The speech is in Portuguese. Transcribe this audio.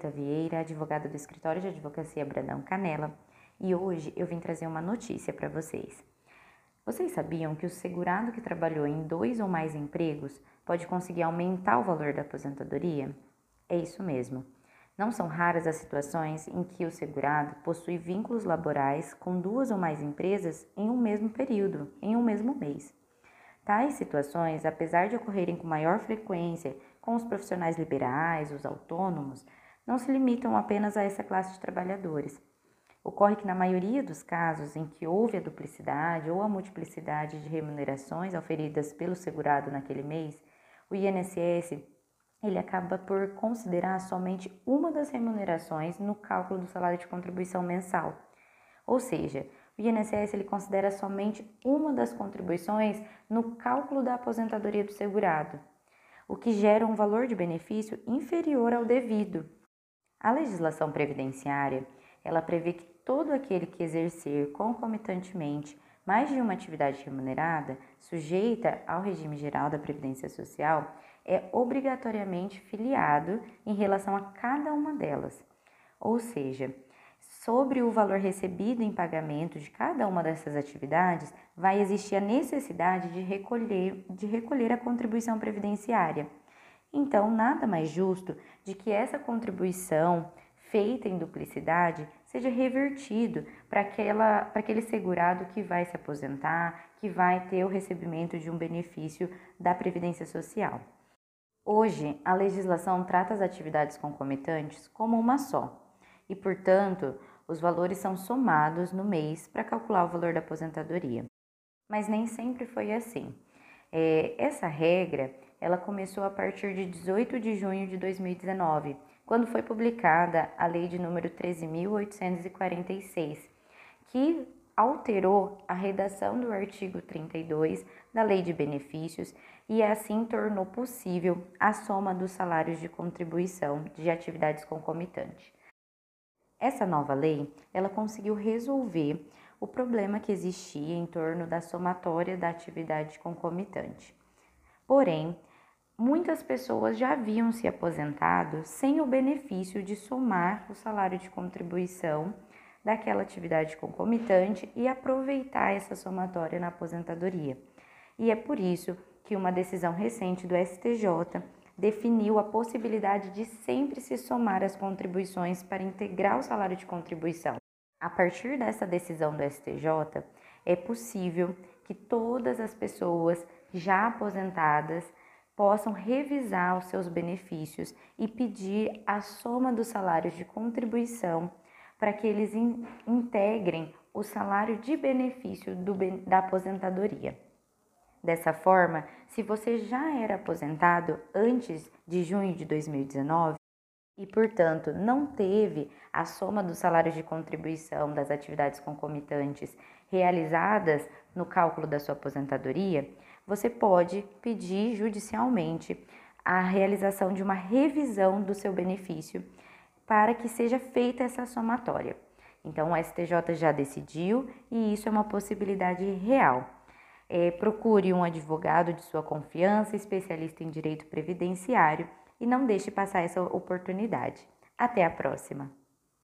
Rita Vieira, advogada do escritório de advocacia Brandão Canela, e hoje eu vim trazer uma notícia para vocês. Vocês sabiam que o segurado que trabalhou em dois ou mais empregos pode conseguir aumentar o valor da aposentadoria? É isso mesmo. Não são raras as situações em que o segurado possui vínculos laborais com duas ou mais empresas em um mesmo período, em um mesmo mês. Tais situações, apesar de ocorrerem com maior frequência com os profissionais liberais, os autônomos, não se limitam apenas a essa classe de trabalhadores. Ocorre que, na maioria dos casos em que houve a duplicidade ou a multiplicidade de remunerações auferidas pelo segurado naquele mês, o INSS ele acaba por considerar somente uma das remunerações no cálculo do salário de contribuição mensal. Ou seja, o INSS ele considera somente uma das contribuições no cálculo da aposentadoria do segurado o que gera um valor de benefício inferior ao devido. A legislação previdenciária, ela prevê que todo aquele que exercer concomitantemente mais de uma atividade remunerada, sujeita ao regime geral da Previdência Social, é obrigatoriamente filiado em relação a cada uma delas. Ou seja, sobre o valor recebido em pagamento de cada uma dessas atividades, vai existir a necessidade de recolher, de recolher a contribuição previdenciária. Então, nada mais justo de que essa contribuição feita em duplicidade seja revertido para aquele segurado que vai se aposentar, que vai ter o recebimento de um benefício da Previdência Social. Hoje, a legislação trata as atividades concomitantes como uma só e, portanto, os valores são somados no mês para calcular o valor da aposentadoria. Mas nem sempre foi assim. É, essa regra ela começou a partir de 18 de junho de 2019, quando foi publicada a Lei de número 13.846, que alterou a redação do artigo 32 da Lei de Benefícios e assim tornou possível a soma dos salários de contribuição de atividades concomitantes. Essa nova lei, ela conseguiu resolver o problema que existia em torno da somatória da atividade concomitante. Porém, muitas pessoas já haviam se aposentado sem o benefício de somar o salário de contribuição daquela atividade concomitante e aproveitar essa somatória na aposentadoria. E é por isso que uma decisão recente do STJ definiu a possibilidade de sempre se somar as contribuições para integrar o salário de contribuição. A partir dessa decisão do STJ, é possível que todas as pessoas já aposentadas possam revisar os seus benefícios e pedir a soma dos salários de contribuição para que eles integrem o salário de benefício do, da aposentadoria. Dessa forma, se você já era aposentado antes de junho de 2019 e, portanto, não teve a soma dos salários de contribuição das atividades concomitantes realizadas no cálculo da sua aposentadoria, você pode pedir judicialmente a realização de uma revisão do seu benefício para que seja feita essa somatória. Então, o STJ já decidiu e isso é uma possibilidade real. É, procure um advogado de sua confiança, especialista em direito previdenciário, e não deixe passar essa oportunidade. Até a próxima!